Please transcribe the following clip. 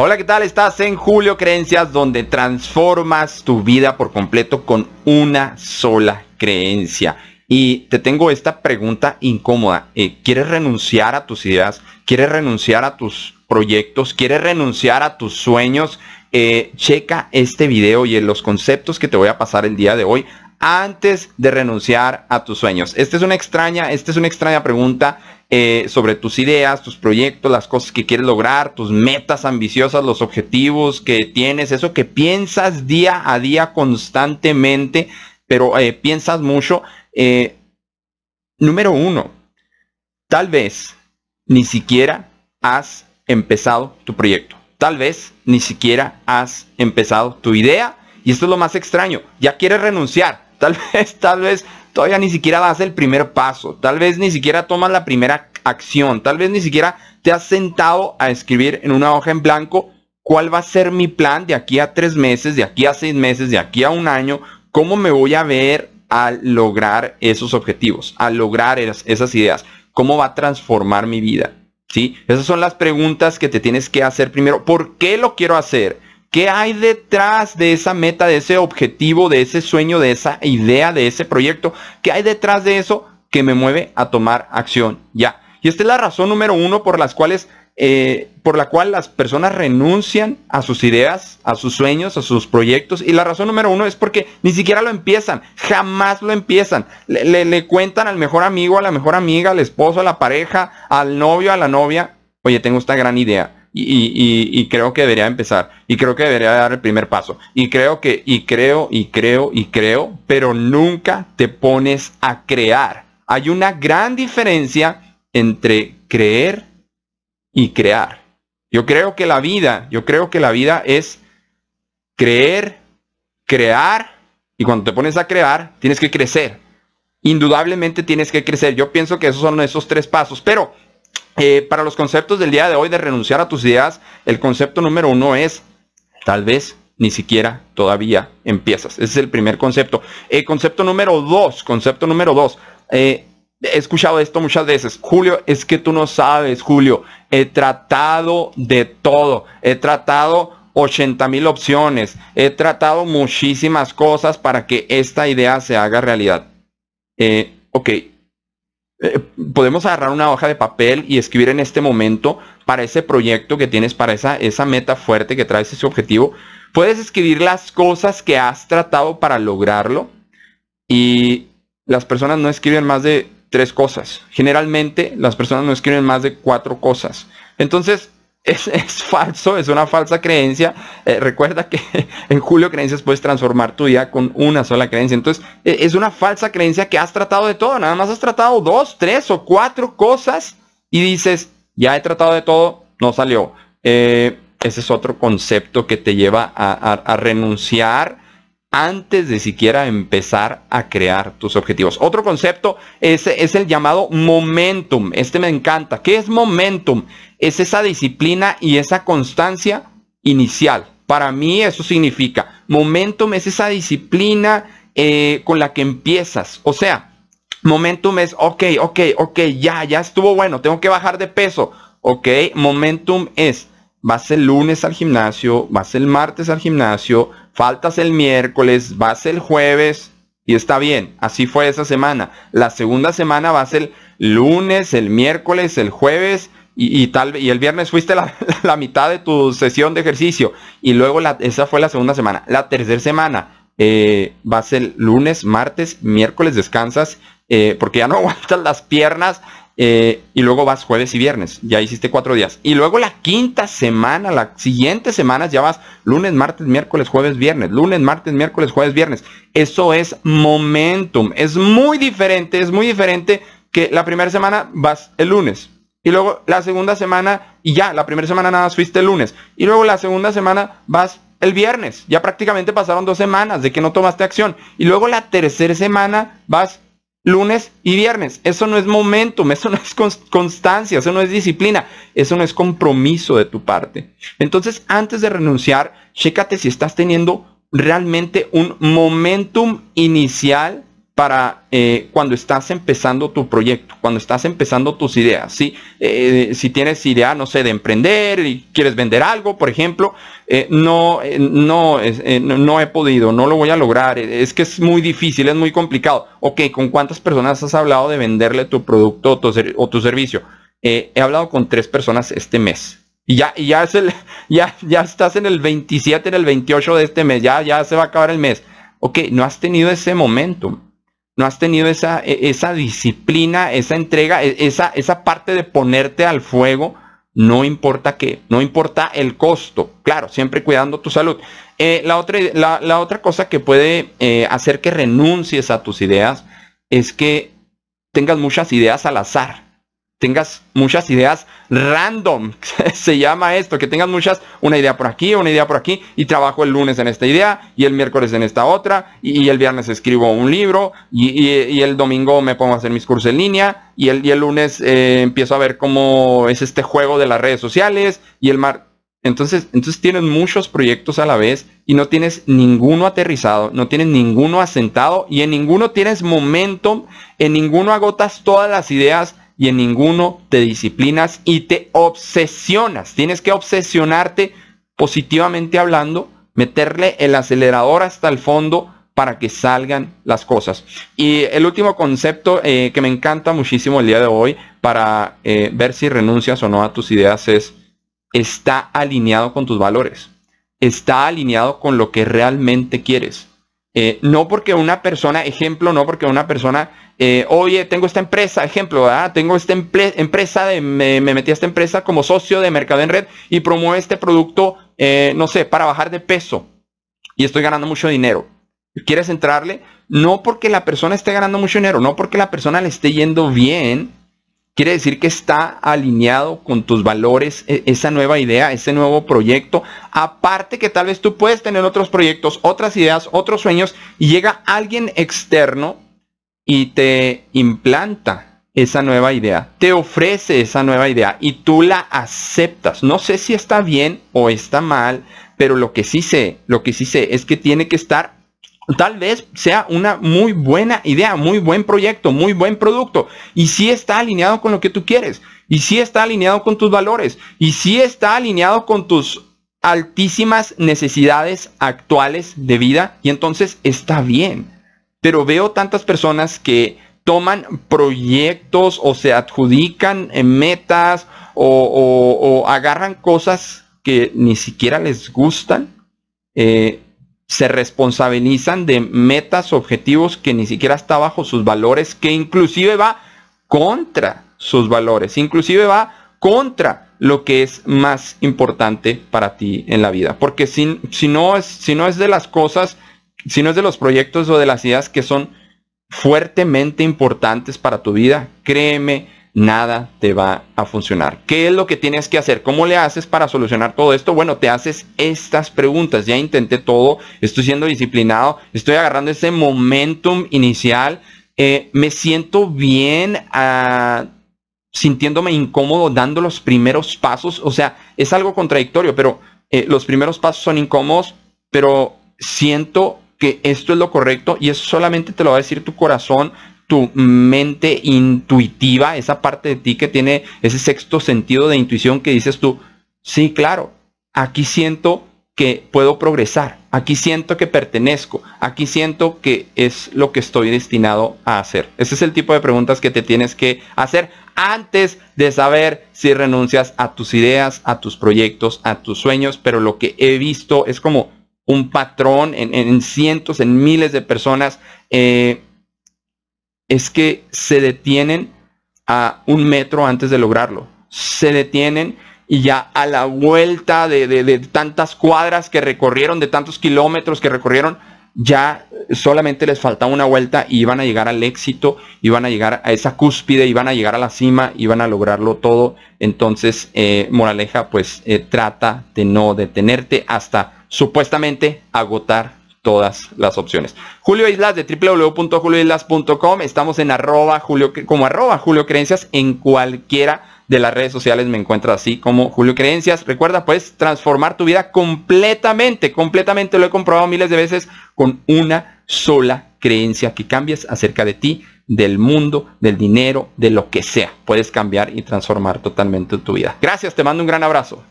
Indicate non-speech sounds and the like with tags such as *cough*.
Hola, ¿qué tal? Estás en Julio Creencias, donde transformas tu vida por completo con una sola creencia. Y te tengo esta pregunta incómoda. Eh, ¿Quieres renunciar a tus ideas? ¿Quieres renunciar a tus proyectos? ¿Quieres renunciar a tus sueños? Eh, checa este video y en los conceptos que te voy a pasar el día de hoy antes de renunciar a tus sueños. Esta es una extraña, esta es una extraña pregunta eh, sobre tus ideas, tus proyectos, las cosas que quieres lograr, tus metas ambiciosas, los objetivos que tienes, eso que piensas día a día constantemente, pero eh, piensas mucho. Eh, número uno, tal vez ni siquiera has empezado tu proyecto. Tal vez ni siquiera has empezado tu idea. Y esto es lo más extraño. Ya quieres renunciar. *laughs* Tal vez, tal vez todavía ni siquiera das el primer paso, tal vez ni siquiera tomas la primera acción, tal vez ni siquiera te has sentado a escribir en una hoja en blanco cuál va a ser mi plan de aquí a tres meses, de aquí a seis meses, de aquí a un año, cómo me voy a ver al lograr esos objetivos, al lograr esas, ideas, cómo va a transformar mi vida. ¿Sí? Esas son las preguntas que te tienes que hacer primero. ¿Por qué lo quiero hacer? ¿Qué hay detrás de esa meta, de ese objetivo, de ese sueño, de esa idea, de ese proyecto? ¿Qué hay detrás de eso que me mueve a tomar acción ya? Y esta es la razón número uno por las cuales, eh, por la cual las personas renuncian a sus ideas, a sus sueños, a sus proyectos. Y la razón número uno es porque ni siquiera lo empiezan, jamás lo empiezan. Le, le cuentan al mejor amigo, a la mejor amiga, al esposo, a la pareja, al novio, a la novia. Oye, tengo esta gran idea y, creo que debería empezar y creo que debería dar el primer paso. Y creo que y creo y creo y creo pero nunca te pones a crear. Hay una gran diferencia entre creer y crear. Yo creo que la vida yo creo que la vida es creer crear y cuando te pones a crear tienes que crecer. Indudablemente tienes que crecer. Yo pienso que esos son esos tres pasos pero eh, para los conceptos del día de hoy de renunciar a tus ideas, el concepto número uno es tal vez ni siquiera todavía empiezas. Ese es el primer concepto. El concepto número dos, concepto número dos. Eh, he escuchado esto muchas veces. Julio, es que tú no sabes, Julio. He tratado de todo. He tratado 80 mil opciones. He tratado muchísimas cosas para que esta idea se haga realidad. Eh, ok, eh, podemos agarrar una hoja de papel y escribir en este momento para ese proyecto que tienes, para esa, esa meta fuerte que traes, ese objetivo. Puedes escribir las cosas que has tratado para lograrlo y las personas no escriben más de tres cosas. Generalmente las personas no escriben más de cuatro cosas. Entonces, es, falso, es una falsa creencia. Eh, recuerda que *laughs* en Julio Creencias puedes transformar tu vida con una sola creencia. Entonces, e, es una falsa creencia que has tratado de todo. Nada más has tratado dos, tres o cuatro cosas y dices, ya he tratado de todo, no salió. Eh, ese es otro concepto que te lleva a renunciar antes de siquiera empezar a crear tus objetivos. Otro concepto es, el llamado momentum. Este me encanta. ¿Qué es momentum? Es esa disciplina y esa constancia inicial. Para mí eso significa, momentum es esa disciplina eh, con la que empiezas. O sea, momentum es, ok, ok, ok, ya, ya estuvo bueno, tengo que bajar de peso. Ok, momentum es, vas el lunes al gimnasio, vas el martes al gimnasio, faltas el miércoles, vas el jueves y está bien, así fue esa semana. La segunda semana vas el lunes, el miércoles, el jueves y, tal y el viernes fuiste *laughs* la, mitad de tu sesión de ejercicio y luego la, esa fue la segunda semana. La tercera semana eh, vas el lunes, martes, miércoles descansas eh, porque ya no *laughs* aguantas las piernas eh, y luego vas jueves y viernes, ya hiciste cuatro días. Y luego la quinta semana, la siguiente semana ya vas lunes, martes, miércoles, jueves, viernes. Lunes, martes, miércoles, jueves, viernes. Eso es momentum. Es muy diferente, es muy diferente que la primera semana vas el lunes. Y luego la segunda semana, y ya, la primera semana nada más fuiste el lunes. Y luego la segunda semana vas el viernes. Ya prácticamente pasaron dos semanas de que no tomaste acción. Y luego la tercera semana vas lunes y viernes. Eso no es momentum, eso no es constancia, eso no es disciplina, eso no es compromiso de tu parte. Entonces, antes de renunciar, chécate si estás teniendo realmente un momentum inicial para eh, cuando estás empezando tu proyecto, cuando estás empezando tus ideas. ¿sí? Eh, si tienes idea, no sé, de emprender y quieres vender algo, por ejemplo, eh, no, no, no he podido, no lo voy a lograr. Es que es muy difícil, es muy complicado. Ok, ¿con cuántas personas has hablado de venderle tu producto o tu, servicio? he hablado con tres personas este mes. Y ya, y ya, es el, *laughs* ya, ya estás en el 27, en el 28 de este mes, ya se va a acabar el mes. Ok, no has tenido ese momento no has tenido esa, e, esa disciplina, esa entrega, e, esa, esa parte de ponerte al fuego, no importa qué, no importa el costo, claro, siempre cuidando tu salud. Eh, la, otra, la, otra cosa que puede eh, hacer que renuncies a tus ideas es que tengas muchas ideas al azar tengas muchas ideas random, *laughs* se llama esto, que tengas muchas, una idea por aquí, una idea por aquí, y trabajo el lunes en esta idea, y el miércoles en esta otra, y, el viernes escribo un libro, y, el domingo me pongo a hacer mis cursos en línea, y el, el lunes eh, empiezo a ver cómo es este juego de las redes sociales, y el mar... Entonces, entonces tienes muchos proyectos a la vez y no tienes ninguno aterrizado, no tienes ninguno asentado y en ninguno tienes momento, en ninguno agotas todas las ideas y en ninguno te disciplinas y te obsesionas. Tienes que obsesionarte positivamente hablando, meterle el acelerador hasta el fondo para que salgan las cosas. Y el último concepto eh, que me encanta muchísimo el día de hoy para eh, ver si renuncias o no a tus ideas es, está alineado con tus valores. Está alineado con lo que realmente quieres. Eh, no porque una persona, ejemplo, no porque una persona eh, oye, tengo esta empresa, ejemplo, tengo esta empresa, de, me, metí a esta empresa como socio de Mercado en Red y promueve este producto, eh, no sé, para bajar de peso y estoy ganando mucho dinero. ¿Quieres entrarle? No porque la persona esté ganando mucho dinero, no porque la persona le esté yendo bien, quiere decir que está alineado con tus valores, e, esa nueva idea, ese nuevo proyecto. Aparte que tal vez tú puedes tener otros proyectos, otras ideas, otros sueños y llega alguien externo y te implanta esa nueva idea, te ofrece esa nueva idea y tú la aceptas. No sé si está bien o está mal, pero lo que sí sé, lo que sí sé es que tiene que estar tal vez sea una muy buena idea, muy buen proyecto, muy buen producto. Y si está alineado con lo que tú quieres. Y si está alineado con tus valores. Y si está alineado con tus altísimas necesidades actuales de vida. Y entonces está bien pero veo tantas personas que toman proyectos o se adjudican en metas o, agarran cosas que ni siquiera les gustan, eh, se responsabilizan de metas, objetivos que ni siquiera está bajo sus valores, que inclusive va contra sus valores, inclusive va contra lo que es más importante para ti en la vida. Porque si, si, no, es, si no es de las cosas si no es de los proyectos o de las ideas que son fuertemente importantes para tu vida, créeme, nada te va a funcionar. ¿Qué es lo que tienes que hacer? ¿Cómo le haces para solucionar todo esto? Bueno, te haces estas preguntas. Ya intenté todo, estoy siendo disciplinado, estoy agarrando ese momentum inicial, eh, me siento bien. Ah, sintiéndome incómodo dando los primeros pasos. O sea, es algo contradictorio, pero eh, los primeros pasos son incómodos, pero siento que esto es lo correcto y eso solamente te lo va a decir tu corazón, tu mente intuitiva, esa parte de ti que tiene ese sexto sentido de intuición que dices tú, sí, claro, aquí siento que puedo progresar, aquí siento que pertenezco, aquí siento que es lo que estoy destinado a hacer. Ese es el tipo de preguntas que te tienes que hacer antes de saber si renuncias a tus ideas, a tus proyectos, a tus sueños, pero lo que he visto es como un patrón en, cientos, en miles de personas, eh, es que se detienen a un metro antes de lograrlo. Se detienen y ya a la vuelta de, tantas cuadras que recorrieron, de tantos kilómetros que recorrieron, ya solamente les faltaba una vuelta y iban a llegar al éxito, iban a llegar a esa cúspide, iban a llegar a la cima, iban a lograrlo todo. Entonces, eh, moraleja, pues eh, trata de no detenerte hasta supuestamente agotar todas las opciones. Julio Islas de www.julioislas.com. Estamos en arroba Julio, como arroba Julio Creencias en cualquiera de las redes sociales me encuentras así como Julio Creencias. Recuerda, puedes transformar tu vida completamente, completamente. Lo he comprobado miles de veces con una sola creencia que cambies acerca de ti, del mundo, del dinero, de lo que sea. Puedes cambiar y transformar totalmente tu vida. Gracias, te mando un gran abrazo.